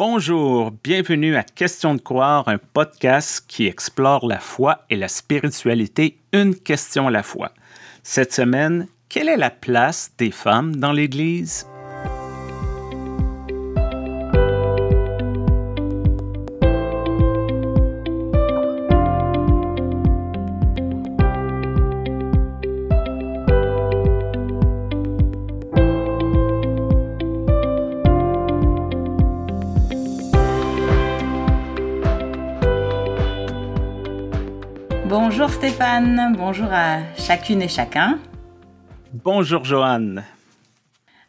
Bonjour, bienvenue à Question de croire, un podcast qui explore la foi et la spiritualité une question à la fois. Cette semaine, quelle est la place des femmes dans l'Église? Stéphane, bonjour à chacune et chacun. Bonjour Joanne.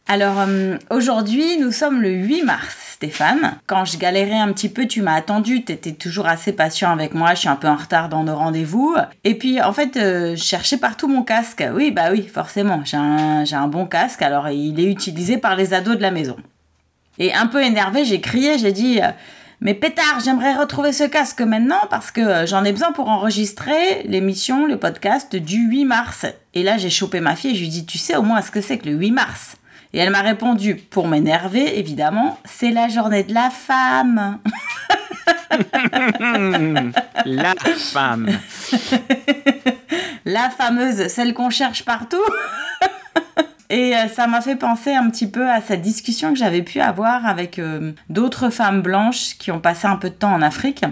Alors euh, aujourd'hui nous sommes le 8 mars Stéphane. Quand je galérais un petit peu tu m'as attendu, tu étais toujours assez patient avec moi, je suis un peu en retard dans nos rendez-vous. Et puis en fait euh, je cherchais partout mon casque. Oui bah oui forcément j'ai un, un bon casque alors il est utilisé par les ados de la maison. Et un peu énervé j'ai crié, j'ai dit... Euh, mais pétard, j'aimerais retrouver ce casque maintenant parce que euh, j'en ai besoin pour enregistrer l'émission, le podcast du 8 mars. Et là, j'ai chopé ma fille et je lui ai dit, tu sais au moins ce que c'est que le 8 mars Et elle m'a répondu, pour m'énerver évidemment, c'est la journée de la femme. la femme. la fameuse, celle qu'on cherche partout. Et euh, ça m'a fait penser un petit peu à cette discussion que j'avais pu avoir avec euh, d'autres femmes blanches qui ont passé un peu de temps en Afrique.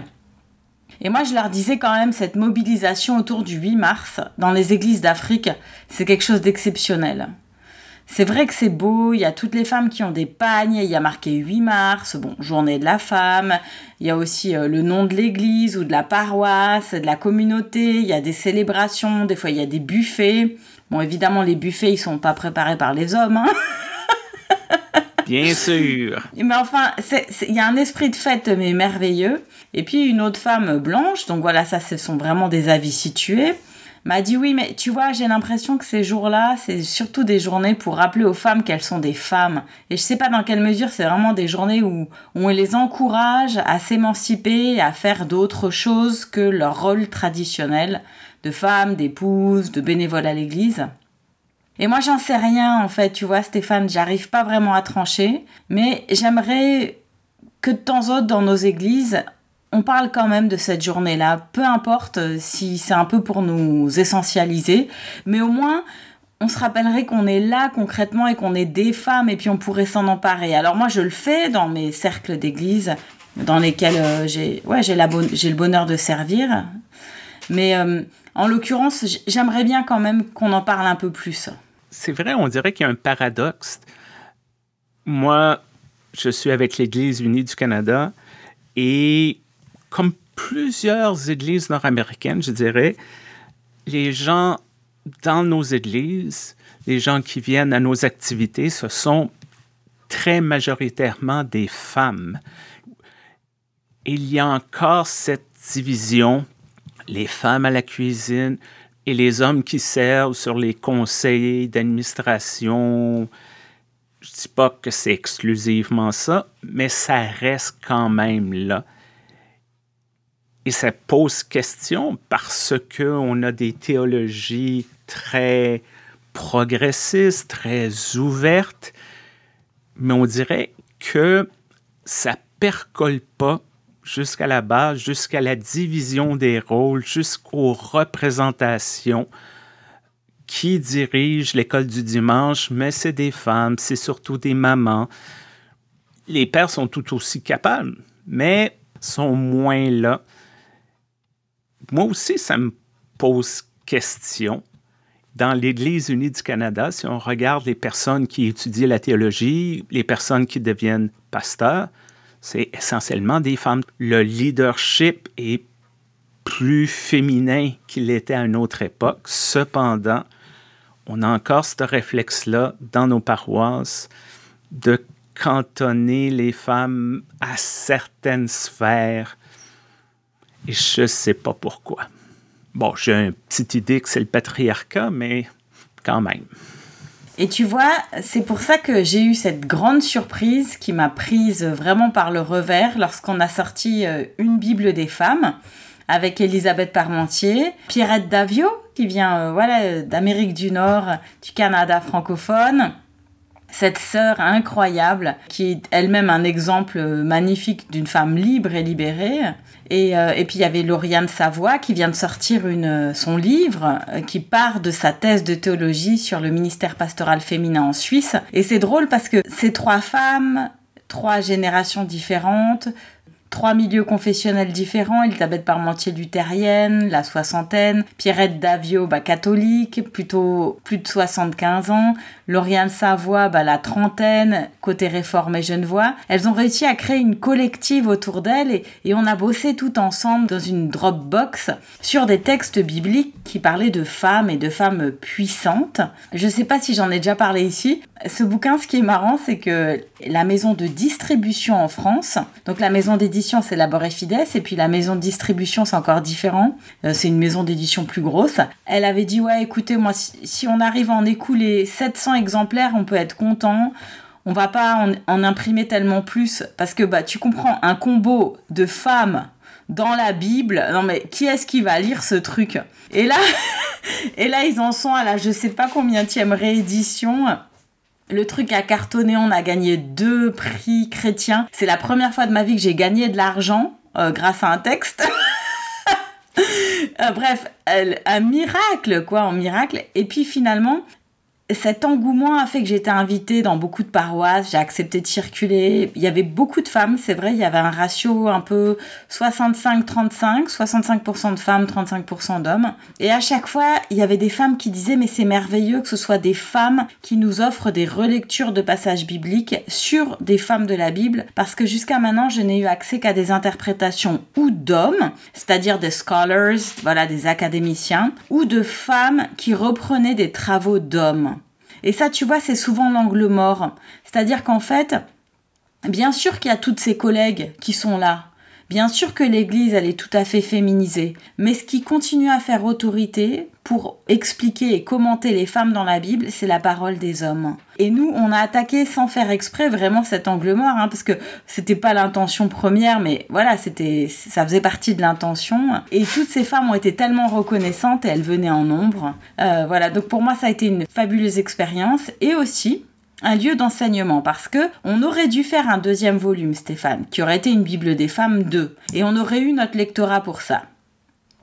Et moi, je leur disais quand même, cette mobilisation autour du 8 mars dans les églises d'Afrique, c'est quelque chose d'exceptionnel. C'est vrai que c'est beau, il y a toutes les femmes qui ont des pagnes, il y a marqué 8 mars, bon, journée de la femme, il y a aussi euh, le nom de l'église ou de la paroisse, de la communauté, il y a des célébrations, des fois il y a des buffets. Bon, évidemment, les buffets, ils sont pas préparés par les hommes. Hein Bien sûr. Mais enfin, il y a un esprit de fête, mais merveilleux. Et puis, une autre femme blanche, donc voilà, ça, ce sont vraiment des avis situés, m'a dit oui, mais tu vois, j'ai l'impression que ces jours-là, c'est surtout des journées pour rappeler aux femmes qu'elles sont des femmes. Et je sais pas dans quelle mesure c'est vraiment des journées où, où on les encourage à s'émanciper, à faire d'autres choses que leur rôle traditionnel de femmes, d'épouses, de bénévoles à l'église. Et moi, j'en sais rien, en fait, tu vois, Stéphane, j'arrive pas vraiment à trancher, mais j'aimerais que de temps en temps dans nos églises, on parle quand même de cette journée-là, peu importe si c'est un peu pour nous essentialiser, mais au moins, on se rappellerait qu'on est là concrètement et qu'on est des femmes et puis on pourrait s'en emparer. Alors moi, je le fais dans mes cercles d'église dans lesquels euh, j'ai ouais, j'ai le bonheur de servir. Mais euh, en l'occurrence, j'aimerais bien quand même qu'on en parle un peu plus. C'est vrai, on dirait qu'il y a un paradoxe. Moi, je suis avec l'Église unie du Canada et comme plusieurs églises nord-américaines, je dirais, les gens dans nos églises, les gens qui viennent à nos activités, ce sont très majoritairement des femmes. Il y a encore cette division les femmes à la cuisine et les hommes qui servent sur les conseils d'administration. Je ne dis pas que c'est exclusivement ça, mais ça reste quand même là. Et ça pose question parce qu'on a des théologies très progressistes, très ouvertes, mais on dirait que ça percole pas jusqu'à la base, jusqu'à la division des rôles, jusqu'aux représentations qui dirigent l'école du dimanche, mais c'est des femmes, c'est surtout des mamans. Les pères sont tout aussi capables, mais sont moins là. Moi aussi, ça me pose question. Dans l'Église unie du Canada, si on regarde les personnes qui étudient la théologie, les personnes qui deviennent pasteurs, c'est essentiellement des femmes. Le leadership est plus féminin qu'il était à une autre époque. Cependant, on a encore ce réflexe-là dans nos paroisses de cantonner les femmes à certaines sphères. Et je ne sais pas pourquoi. Bon, j'ai une petite idée que c'est le patriarcat, mais quand même. Et tu vois, c'est pour ça que j'ai eu cette grande surprise qui m'a prise vraiment par le revers lorsqu'on a sorti euh, une Bible des femmes avec Elisabeth Parmentier, Pierrette Davio qui vient euh, d'Amérique du Nord, du Canada francophone, cette sœur incroyable qui est elle-même un exemple magnifique d'une femme libre et libérée. Et, euh, et puis il y avait Lauriane Savoie qui vient de sortir une, son livre euh, qui part de sa thèse de théologie sur le ministère pastoral féminin en Suisse. Et c'est drôle parce que ces trois femmes, trois générations différentes, trois milieux confessionnels différents, Elisabeth Parmentier luthérienne, la soixantaine, Pierrette Davio, bah, catholique, plutôt plus de 75 ans, Lauriane Savoie, bah, la trentaine, côté réformé genevois. Elles ont réussi à créer une collective autour d'elles et, on a bossé tout ensemble dans une Dropbox sur des textes bibliques qui parlaient de femmes et de femmes puissantes. Je sais pas si j'en ai déjà parlé ici. Ce bouquin, ce qui est marrant, c'est que la maison de distribution en France, donc la maison d'édition c'est Labor Fides, et puis la maison de distribution, c'est encore différent. Euh, c'est une maison d'édition plus grosse. Elle avait dit, ouais, écoutez, moi, si, on arrive à en écouler 700 exemplaires, on peut être content. On va pas en, imprimer tellement plus, parce que bah, tu comprends, un combo de femmes dans la Bible. Non mais qui est-ce qui va lire ce truc? Et là, et là ils en sont à la je sais pas combien tième réédition. Le truc a cartonné, on a gagné deux prix chrétiens. C'est la première fois de ma vie que j'ai gagné de l'argent euh, grâce à un texte. Euh, bref, un miracle, quoi, un miracle. Et puis finalement, cet engouement a fait que été invitée dans beaucoup de paroisses, j'ai accepté de circuler. Il y avait beaucoup de femmes, c'est vrai, il y avait un ratio un peu 65-35, 65%, de femmes, 35% d'hommes. Et à chaque fois, il y avait des femmes qui disaient mais c'est merveilleux que ce soit des femmes qui nous offrent des relectures de passages bibliques sur des femmes de la Bible, parce que jusqu'à maintenant, je n'ai eu accès qu'à des interprétations ou d'hommes, c'est-à-dire des scholars, voilà, des académiciens, ou de femmes qui reprenaient des travaux d'hommes. Et ça, tu vois, c'est souvent l'angle mort. C'est-à-dire qu'en fait, bien sûr qu'il y a toutes ces collègues qui sont là. Bien sûr que l'Église, elle est tout à fait féminisée. Mais ce qui continue à faire autorité pour expliquer et commenter les femmes dans la Bible, c'est la parole des hommes. Et nous, on a attaqué sans faire exprès vraiment cet angle mort, hein, parce que c'était pas l'intention première, mais voilà, c'était, ça faisait partie de l'intention. Et toutes ces femmes ont été tellement reconnaissantes et elles venaient en nombre. Euh, voilà, donc pour moi, ça a été une fabuleuse expérience. Et aussi, un lieu d'enseignement parce que on aurait dû faire un deuxième volume, Stéphane, qui aurait été une Bible des femmes 2, et on aurait eu notre lectorat pour ça.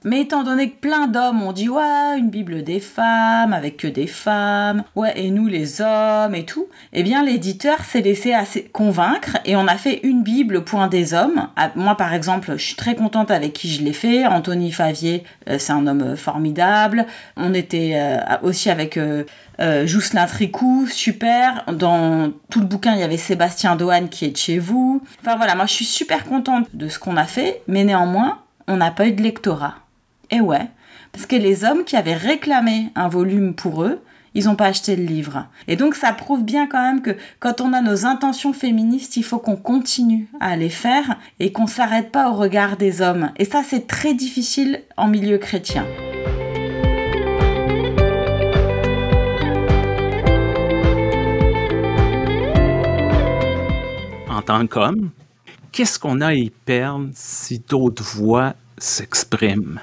Mais étant donné que plein d'hommes ont dit ouais, une Bible des femmes, avec que des femmes, ouais, et nous les hommes et tout, eh bien l'éditeur s'est laissé assez convaincre et on a fait une Bible point des hommes. Ah, moi par exemple, je suis très contente avec qui je l'ai fait. Anthony Favier, euh, c'est un homme euh, formidable. On était euh, aussi avec Jousselin Tricou, super. Dans tout le bouquin, il y avait Sébastien Dohan qui est de chez vous. Enfin voilà, moi je suis super contente de ce qu'on a fait, mais néanmoins, on n'a pas eu de lectorat. Et ouais, parce que les hommes qui avaient réclamé un volume pour eux, ils n'ont pas acheté le livre. Et donc ça prouve bien quand même que quand on a nos intentions féministes, il faut qu'on continue à les faire et qu'on s'arrête pas au regard des hommes. Et ça c'est très difficile en milieu chrétien. tant qu'homme, qu'est-ce qu'on a à y perdre si d'autres voix s'expriment?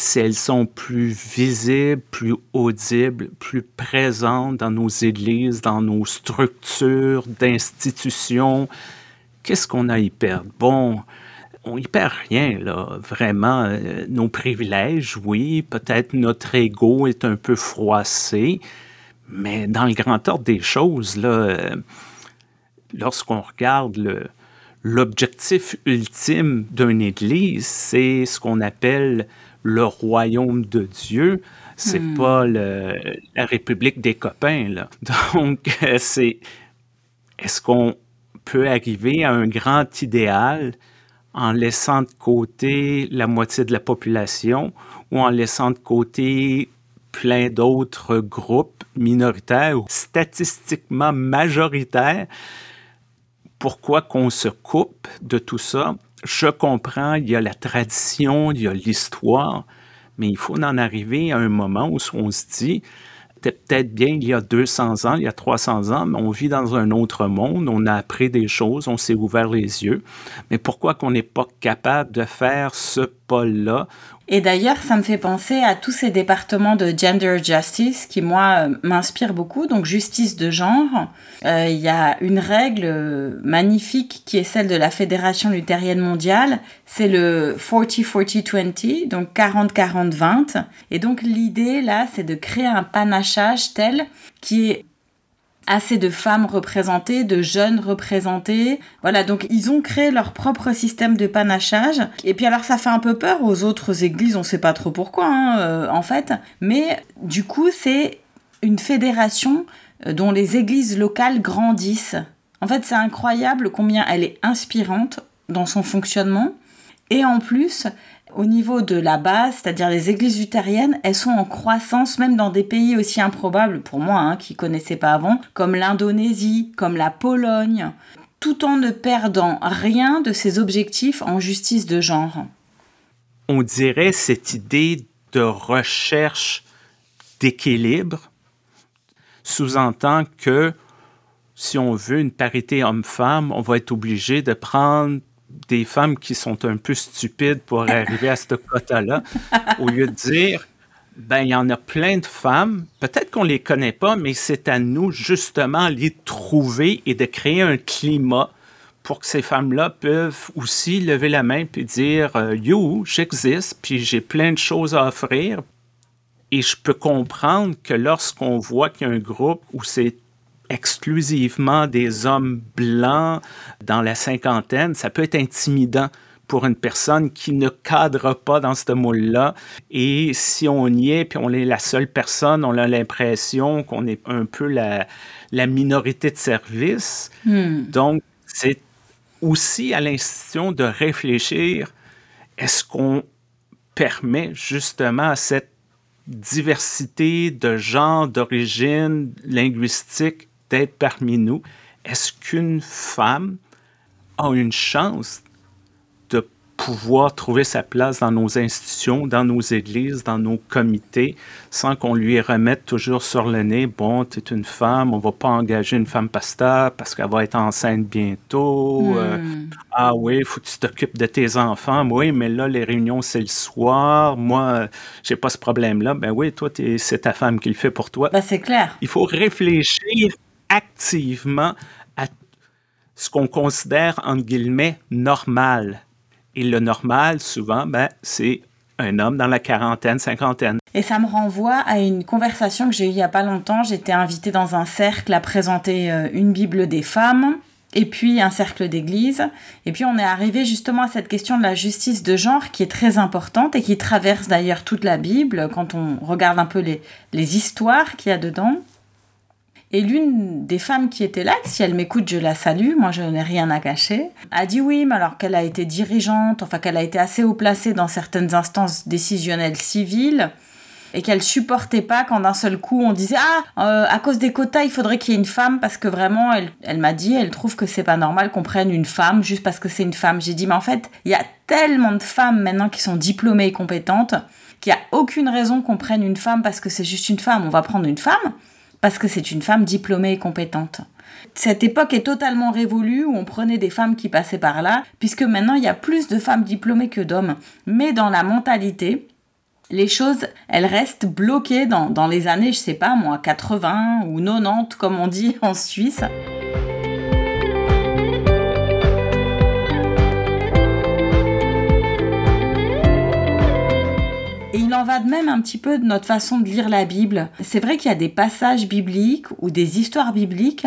Si elles sont plus visibles, plus audibles, plus présentes dans nos églises, dans nos structures d'institutions, qu'est-ce qu'on a à y perdre? Bon, on y perd rien, là, vraiment. Euh, nos privilèges, oui, peut-être notre ego est un peu froissé, mais dans le grand ordre des choses, là, euh, lorsqu'on regarde l'objectif ultime d'une Église, c'est ce qu'on appelle le royaume de Dieu. C'est hmm. pas la République des copains. Là. Donc, c'est est-ce qu'on peut arriver à un grand idéal en laissant de côté la moitié de la population ou en laissant de côté plein d'autres groupes minoritaires ou statistiquement majoritaires? Pourquoi qu'on se coupe de tout ça? Je comprends, il y a la tradition, il y a l'histoire, mais il faut en arriver à un moment où on se dit, peut-être bien il y a 200 ans, il y a 300 ans, mais on vit dans un autre monde, on a appris des choses, on s'est ouvert les yeux, mais pourquoi qu'on n'est pas capable de faire ce pas là. Et d'ailleurs, ça me fait penser à tous ces départements de gender justice qui, moi, euh, m'inspirent beaucoup. Donc, justice de genre. Euh, il y a une règle magnifique qui est celle de la Fédération luthérienne mondiale. C'est le 40-40-20, donc 40-40-20. Et donc, l'idée, là, c'est de créer un panachage tel qui est assez de femmes représentées, de jeunes représentés. Voilà, donc ils ont créé leur propre système de panachage. Et puis alors ça fait un peu peur aux autres églises, on sait pas trop pourquoi hein, euh, en fait. Mais du coup c'est une fédération euh, dont les églises locales grandissent. En fait c'est incroyable combien elle est inspirante dans son fonctionnement. Et en plus, au niveau de la base, c'est-à-dire les églises luthériennes, elles sont en croissance même dans des pays aussi improbables pour moi, hein, qui ne connaissaient pas avant, comme l'Indonésie, comme la Pologne, tout en ne perdant rien de ses objectifs en justice de genre. On dirait cette idée de recherche d'équilibre sous-entend que si on veut une parité homme-femme, on va être obligé de prendre des femmes qui sont un peu stupides pour arriver à ce quota-là, au lieu de dire, ben, il y en a plein de femmes, peut-être qu'on les connaît pas, mais c'est à nous justement les trouver et de créer un climat pour que ces femmes-là peuvent aussi lever la main puis dire euh, Yo, j'existe, puis j'ai plein de choses à offrir. Et je peux comprendre que lorsqu'on voit qu'il y a un groupe où c'est exclusivement des hommes blancs dans la cinquantaine, ça peut être intimidant pour une personne qui ne cadre pas dans ce moule-là. Et si on y est, puis on est la seule personne, on a l'impression qu'on est un peu la, la minorité de service. Hmm. Donc, c'est aussi à l'institution de réfléchir, est-ce qu'on permet justement à cette diversité de genre, d'origine linguistique d'être parmi nous, est-ce qu'une femme a une chance de pouvoir trouver sa place dans nos institutions, dans nos églises, dans nos comités, sans qu'on lui remette toujours sur le nez, bon, tu es une femme, on va pas engager une femme pasteur parce qu'elle va être enceinte bientôt. Euh, hmm. ah oui, il faut que tu t'occupes de tes enfants. Oui, mais là, les réunions, c'est le soir. Moi, j'ai pas ce problème-là. Ben oui, toi, c'est ta femme qui le fait pour toi. Ben, c'est clair. Il faut réfléchir activement à ce qu'on considère, entre guillemets, normal. Et le normal, souvent, ben, c'est un homme dans la quarantaine, cinquantaine. Et ça me renvoie à une conversation que j'ai eue il n'y a pas longtemps. J'étais invitée dans un cercle à présenter euh, une Bible des femmes et puis un cercle d'église. Et puis on est arrivé justement à cette question de la justice de genre qui est très importante et qui traverse d'ailleurs toute la Bible quand on regarde un peu les, les histoires qu'il y a dedans. Et l'une des femmes qui était là, si elle m'écoute, je la salue, moi je n'ai rien à cacher, a dit oui, mais alors qu'elle a été dirigeante, enfin qu'elle a été assez haut placée dans certaines instances décisionnelles civiles, et qu'elle supportait pas quand d'un seul coup on disait ah euh, à cause des quotas il faudrait qu'il y ait une femme parce que vraiment elle, elle m'a dit elle trouve que c'est pas normal qu'on prenne une femme juste parce que c'est une femme. J'ai dit mais en fait il y a tellement de femmes maintenant qui sont diplômées et compétentes qu'il n'y a aucune raison qu'on prenne une femme parce que c'est juste une femme. On va prendre une femme parce que c'est une femme diplômée et compétente. Cette époque est totalement révolue où on prenait des femmes qui passaient par là, puisque maintenant il y a plus de femmes diplômées que d'hommes. Mais dans la mentalité, les choses, elles restent bloquées dans, dans les années, je sais pas moi, 80 ou 90 comme on dit en Suisse. En va de même un petit peu de notre façon de lire la Bible. C'est vrai qu'il y a des passages bibliques ou des histoires bibliques,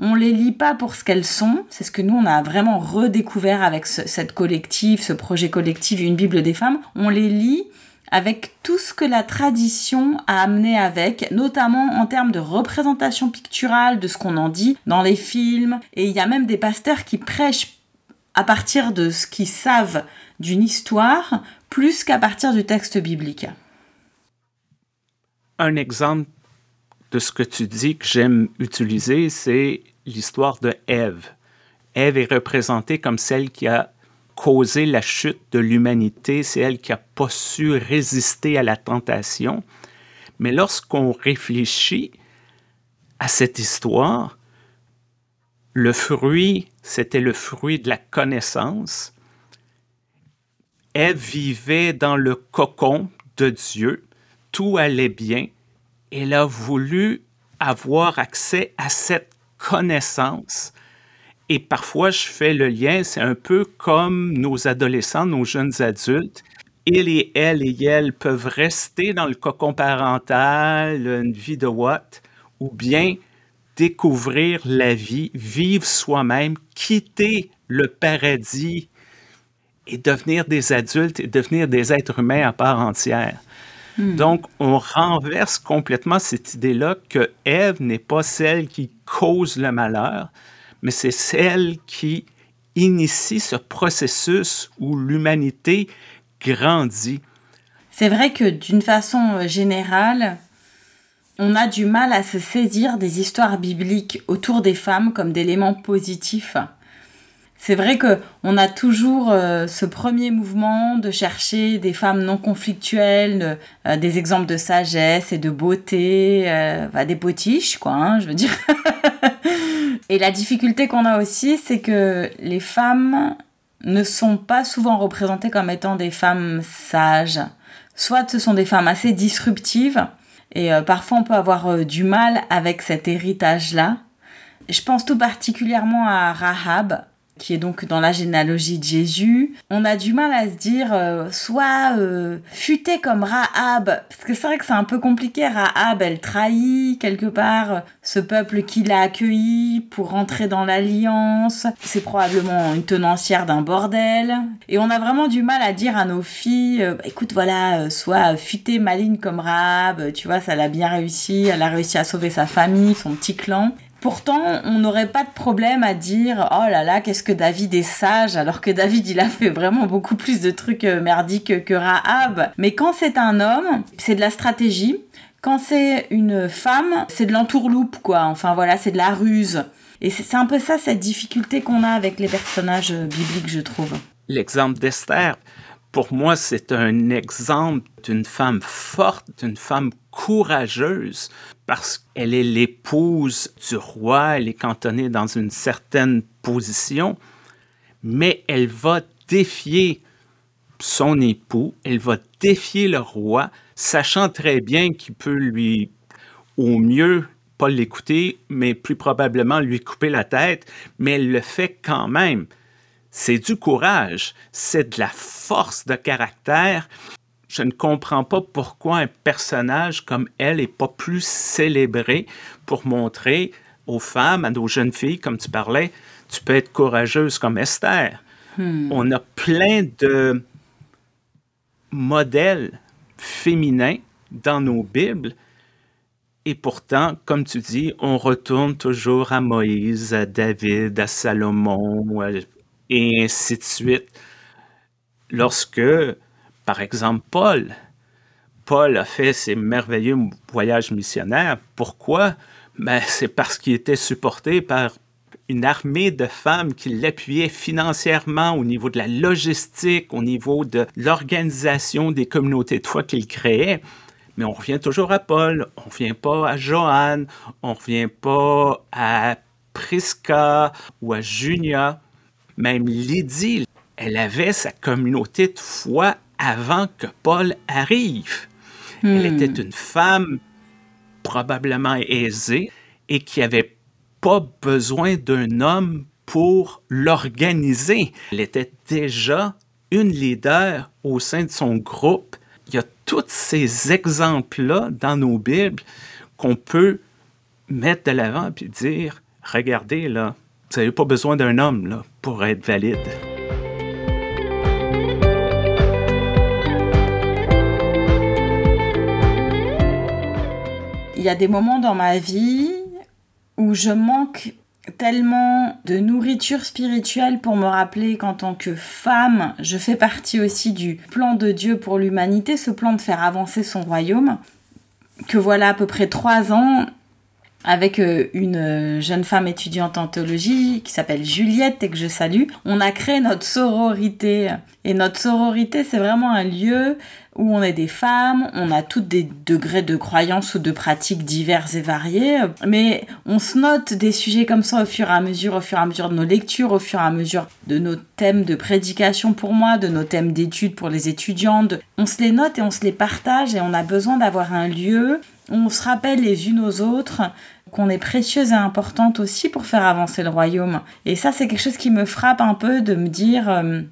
on les lit pas pour ce qu'elles sont. C'est ce que nous on a vraiment redécouvert avec cette collective, ce projet collectif Une Bible des femmes. On les lit avec tout ce que la tradition a amené avec, notamment en termes de représentation picturale, de ce qu'on en dit dans les films. Et il y a même des pasteurs qui prêchent à partir de ce qu'ils savent d'une histoire plus qu'à partir du texte biblique. Un exemple de ce que tu dis que j'aime utiliser, c'est l'histoire de Ève. Ève est représentée comme celle qui a causé la chute de l'humanité, c'est elle qui n'a pas su résister à la tentation. Mais lorsqu'on réfléchit à cette histoire, le fruit, c'était le fruit de la connaissance. Ève vivait dans le cocon de Dieu, tout allait bien. Elle a voulu avoir accès à cette connaissance. Et parfois, je fais le lien, c'est un peu comme nos adolescents, nos jeunes adultes. Ils et elles et elles peuvent rester dans le cocon parental, une vie de what, ou bien découvrir la vie, vivre soi-même, quitter le paradis et devenir des adultes et devenir des êtres humains à part entière. Hmm. Donc, on renverse complètement cette idée-là que Ève n'est pas celle qui cause le malheur, mais c'est celle qui initie ce processus où l'humanité grandit. C'est vrai que d'une façon générale, on a du mal à se saisir des histoires bibliques autour des femmes comme d'éléments positifs. C'est vrai que on a toujours euh, ce premier mouvement de chercher des femmes non conflictuelles, euh, des exemples de sagesse et de beauté, euh, des potiches, quoi, hein, je veux dire. et la difficulté qu'on a aussi, c'est que les femmes ne sont pas souvent représentées comme étant des femmes sages. Soit ce sont des femmes assez disruptives, et parfois on peut avoir du mal avec cet héritage-là. Je pense tout particulièrement à Rahab, qui est donc dans la généalogie de Jésus, on a du mal à se dire euh, soit euh, comme Rahab, parce que c'est vrai que c'est un peu compliqué. Rahab, elle trahit quelque part euh, ce peuple qui l'a accueilli pour rentrer dans l'alliance. C'est probablement une tenancière d'un bordel. Et on a vraiment du mal à dire à nos filles, bah, écoute, voilà, soit futé maligne comme Rahab, tu vois, ça l'a bien réussi, elle a réussi à sauver sa famille, son petit clan. Pourtant, on n'aurait pas de problème à dire oh là là, qu'est-ce que David est sage, alors que David il a fait vraiment beaucoup plus de trucs euh, merdiques que Rahab. Mais quand c'est un homme, c'est de la stratégie. Quand c'est une femme, c'est de l'entourloupe, quoi. Enfin voilà, c'est de la ruse. Et c'est un peu ça, cette difficulté qu'on a avec les personnages euh, bibliques, je trouve. L'exemple d'Esther, pour moi, c'est un exemple d'une femme forte, d'une femme courageuse, parce qu'elle est l'épouse du roi, elle est cantonnée dans une certaine position, mais elle va défier son époux, elle va défier le roi, sachant très bien qu'il peut lui, au mieux, pas l'écouter, mais plus probablement lui couper la tête, mais elle le fait quand même c'est du courage, c'est de la force de caractère. Je ne comprends pas pourquoi un personnage comme elle n'est pas plus célébré pour montrer aux femmes, à nos jeunes filles, comme tu parlais, tu peux être courageuse comme Esther. Hmm. On a plein de modèles féminins dans nos Bibles. Et pourtant, comme tu dis, on retourne toujours à Moïse, à David, à Salomon, et ainsi de suite. Lorsque, par exemple, Paul, Paul a fait ses merveilleux voyages missionnaires, pourquoi? Ben, c'est parce qu'il était supporté par une armée de femmes qui l'appuyaient financièrement au niveau de la logistique, au niveau de l'organisation des communautés de foi qu'il créait. Mais on revient toujours à Paul, on ne revient pas à Joanne, on ne revient pas à Prisca ou à Junia. Même Lydie, elle avait sa communauté de foi avant que Paul arrive. Elle hmm. était une femme probablement aisée et qui n'avait pas besoin d'un homme pour l'organiser. Elle était déjà une leader au sein de son groupe. Il y a tous ces exemples-là dans nos Bibles qu'on peut mettre de l'avant et dire, regardez là, vous n'avez pas besoin d'un homme pour être valide. Il y a des moments dans ma vie où je manque tellement de nourriture spirituelle pour me rappeler qu'en tant que femme, je fais partie aussi du plan de Dieu pour l'humanité, ce plan de faire avancer son royaume, que voilà à peu près trois ans, avec euh, une euh, jeune femme étudiante en théologie qui s'appelle Juliette et que je salue. On a créé notre sororité. Et notre sororité, c'est vraiment un lieu où on est des femmes, on a toutes des degrés de croyances ou de pratiques diverses et variées, mais on se note des sujets comme ça au fur et à mesure, au fur et à mesure de nos lectures, au fur et à mesure de nos thèmes de prédication pour moi, de nos thèmes d'études pour les étudiantes. On se les note et on se les partage et on a besoin d'avoir un lieu on se rappelle les unes aux autres qu'on est précieuse et importante aussi pour faire avancer le royaume. Et ça, c'est quelque chose qui me frappe un peu de me dire... Euh,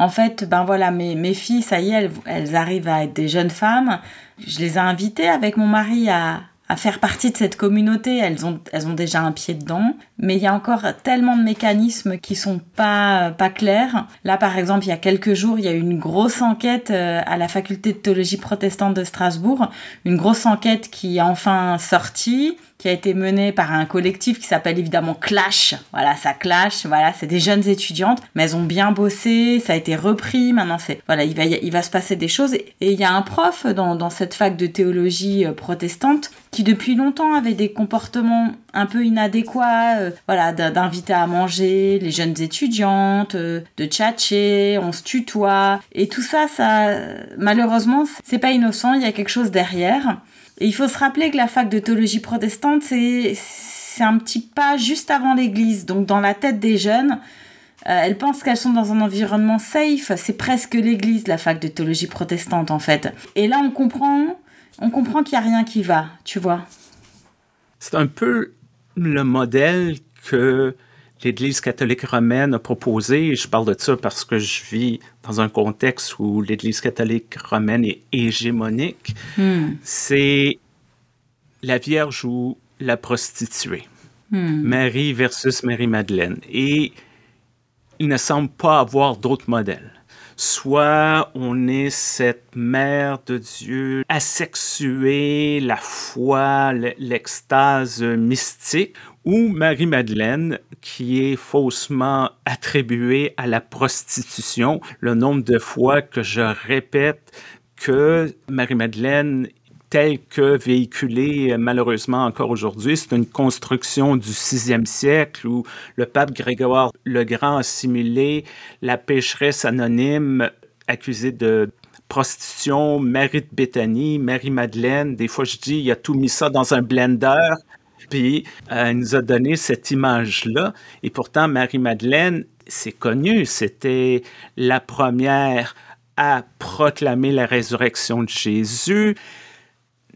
en fait, ben voilà, mes, filles, ça y est, elles, elles arrivent à être des jeunes femmes. Je les ai invitées avec mon mari à, à faire partie de cette communauté, elles ont, elles ont déjà un pied dedans, mais il y a encore tellement de mécanismes qui sont pas, pas clairs. Là, par exemple, il y a quelques jours, il y a eu une grosse enquête euh, à la faculté de théologie protestante de Strasbourg, une grosse enquête qui est enfin sortie, qui a été menée par un collectif qui s'appelle évidemment Clash. Voilà, ça clash. Voilà, c'est des jeunes étudiantes, mais elles ont bien bossé. Ça a été repris. Maintenant, c'est voilà, il va il va se passer des choses. Et il y a un prof dans, dans cette fac de théologie euh, protestante qui depuis longtemps avait des comportements un peu inadéquats, euh, voilà, d'inviter à manger les jeunes étudiantes, euh, de tchatcher, on se tutoie, et tout ça, ça, malheureusement, c'est pas innocent, il y a quelque chose derrière. Et il faut se rappeler que la fac de théologie protestante, c'est, un petit pas juste avant l'église, donc dans la tête des jeunes, euh, elles pensent qu'elles sont dans un environnement safe, c'est presque l'église, la fac de théologie protestante en fait. Et là, on comprend on comprend qu'il n'y a rien qui va, tu vois. C'est un peu le modèle que l'Église catholique romaine a proposé. je parle de ça parce que je vis dans un contexte où l'Église catholique romaine est hégémonique. Hmm. C'est la Vierge ou la prostituée. Hmm. Marie versus Marie-Madeleine. Et il ne semble pas avoir d'autres modèles soit on est cette mère de Dieu asexuée, la foi, l'extase mystique, ou Marie-Madeleine qui est faussement attribuée à la prostitution. Le nombre de fois que je répète que Marie-Madeleine tel que véhiculé malheureusement encore aujourd'hui. C'est une construction du sixième siècle où le pape Grégoire le Grand a simulé la pécheresse anonyme accusée de prostitution, Marie de Béthanie, Marie-Madeleine. Des fois, je dis, il a tout mis ça dans un blender. Puis, euh, elle nous a donné cette image-là. Et pourtant, Marie-Madeleine, c'est connu, c'était la première à proclamer la résurrection de Jésus.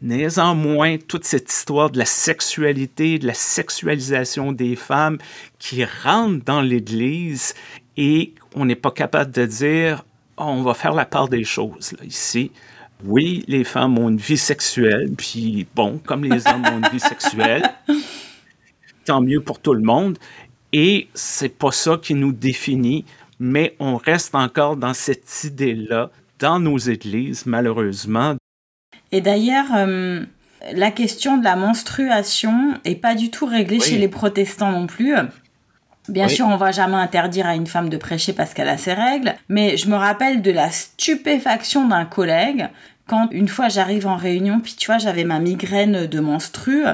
Néanmoins, toute cette histoire de la sexualité, de la sexualisation des femmes qui rentre dans l'Église et on n'est pas capable de dire on va faire la part des choses ici. Oui, les femmes ont une vie sexuelle, puis bon, comme les hommes ont une vie sexuelle, tant mieux pour tout le monde. Et c'est pas ça qui nous définit, mais on reste encore dans cette idée-là dans nos églises, malheureusement, et d'ailleurs, euh, la question de la menstruation est pas du tout réglée chez les protestants non plus. Bien sûr, on va jamais interdire à une femme de prêcher parce qu'elle a ses règles, mais je me rappelle de la stupéfaction d'un collègue quand une fois j'arrive en réunion, puis tu vois, j'avais ma migraine de menstrue.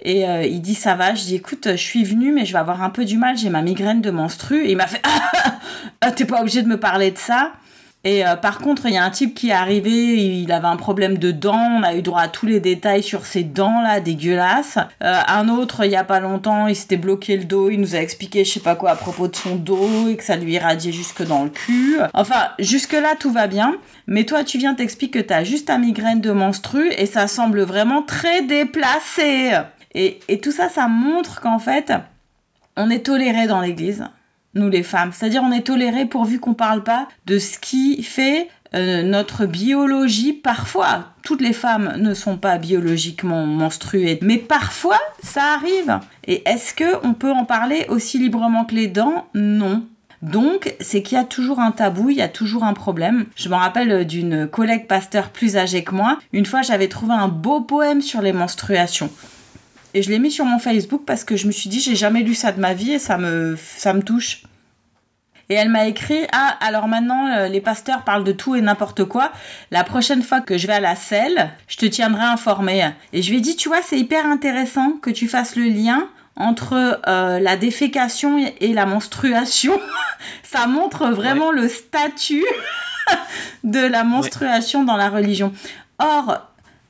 Et euh, il dit ça va, je dis écoute, je suis venue mais je vais avoir un peu du mal, j'ai ma migraine de menstrue. Et il m'a fait ah, t'es pas obligé de me parler de ça. Et euh, par contre, il y a un type qui est arrivé, il avait un problème de dents, on a eu droit à tous les détails sur ses dents là, dégueulasses. Euh, un autre, il y a pas longtemps, il s'était bloqué le dos, il nous a expliqué je sais pas quoi à propos de son dos et que ça lui irradiait jusque dans le cul. Enfin, jusque là tout va bien, mais toi tu viens t'expliquer que t'as juste un migraine de menstru et ça semble vraiment très déplacé. Et, et tout ça, ça montre qu'en fait, on est toléré dans l'église les femmes. C'est-à-dire on est toléré pourvu qu'on parle pas de ce qui fait euh, notre biologie. Parfois, toutes les femmes ne sont pas biologiquement menstruées, mais parfois ça arrive. Et est-ce que on peut en parler aussi librement que les dents? Non. Donc, c'est qu'il y a toujours un tabou, il y a toujours un problème. Je me rappelle d'une collègue pasteur plus âgée que moi. Une fois, j'avais trouvé un beau poème sur les menstruations. Et je l'ai mis sur mon Facebook parce que je me suis dit, j'ai jamais lu ça de ma vie et ça me touche. Et elle m'a écrit Ah, alors maintenant, euh, les pasteurs parlent de tout et n'importe quoi. La prochaine fois que je vais à la selle, je te tiendrai informé. Et je lui ai dit Tu vois, c'est hyper intéressant que tu fasses le lien entre euh, la défécation et la menstruation. Ça montre vraiment le statut de la menstruation dans la religion. Or,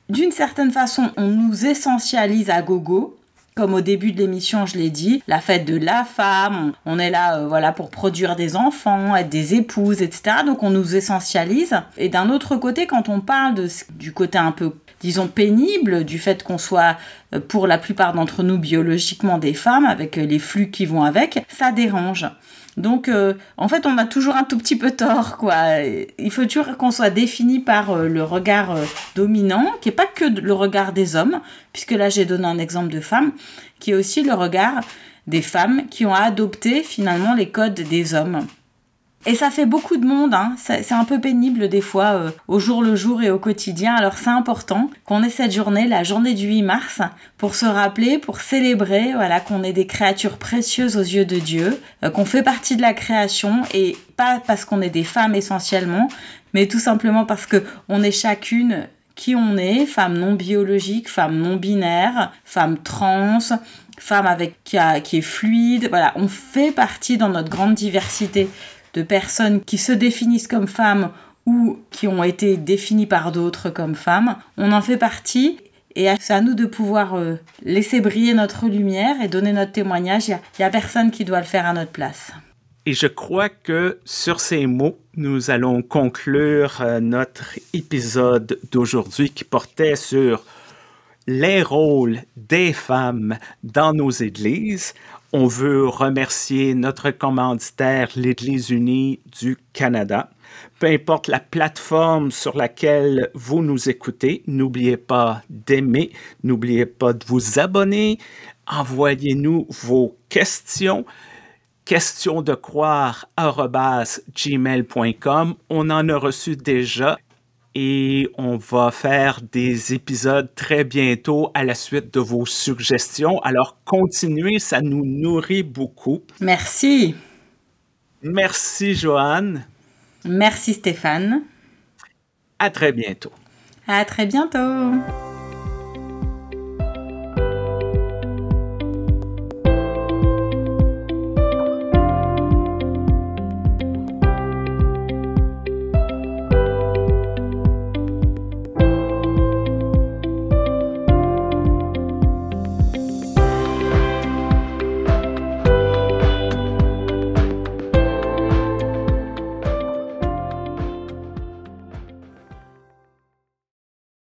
d'une certaine façon, on nous essentialise à gogo. Comme au début de l'émission, je l'ai dit, la fête de la femme, on est là euh, voilà pour produire des enfants, être des épouses, etc. Donc on nous essentialise. Et d'un autre côté, quand on parle du côté un peu disons, pénible du fait qu'on soit, euh, pour la plupart d'entre nous, biologiquement des femmes, avec euh, les flux qui vont avec, ça dérange. Donc, euh, en fait, on a toujours un tout petit peu tort, quoi. Il faut toujours qu'on soit défini par le regard dominant, qui n'est pas que le regard des hommes, puisque là, j'ai donné un exemple de femme, qui est aussi le regard des femmes qui ont adopté finalement les codes des hommes. Et ça fait beaucoup de monde, hein. c'est un peu pénible des fois, euh, au jour le jour et au quotidien. Alors c'est important qu'on ait cette journée, la journée du 8 mars, pour se rappeler, pour célébrer, voilà, qu'on est des créatures précieuses aux yeux de Dieu, euh, qu'on fait partie de la création et pas parce qu'on est des femmes essentiellement, mais tout simplement parce que on est chacune qui on est, femme non biologique, femme non binaire, femme trans, femme avec qui, qui est fluide. Voilà, on fait partie dans notre grande diversité de personnes qui se définissent comme femmes ou qui ont été définies par d'autres comme femmes. On en fait partie et c'est à nous de pouvoir euh, laisser briller notre lumière et donner notre témoignage. Il n'y a, personne qui doit le faire à notre place. Et je crois que sur ces mots, nous allons conclure euh, notre épisode d'aujourd'hui qui portait sur les rôles des femmes dans nos églises. On veut remercier notre commanditaire, l'Église unie du Canada. Peu importe la plateforme sur laquelle vous nous écoutez, n'oubliez pas d'aimer, n'oubliez pas de vous abonner, envoyez-nous vos questions questions de croire gmail.com. On en a reçu déjà et on va faire des épisodes très bientôt à la suite de vos suggestions. Alors continuez, ça nous nourrit beaucoup. Merci. Merci Joanne. Merci Stéphane. À très bientôt. À très bientôt.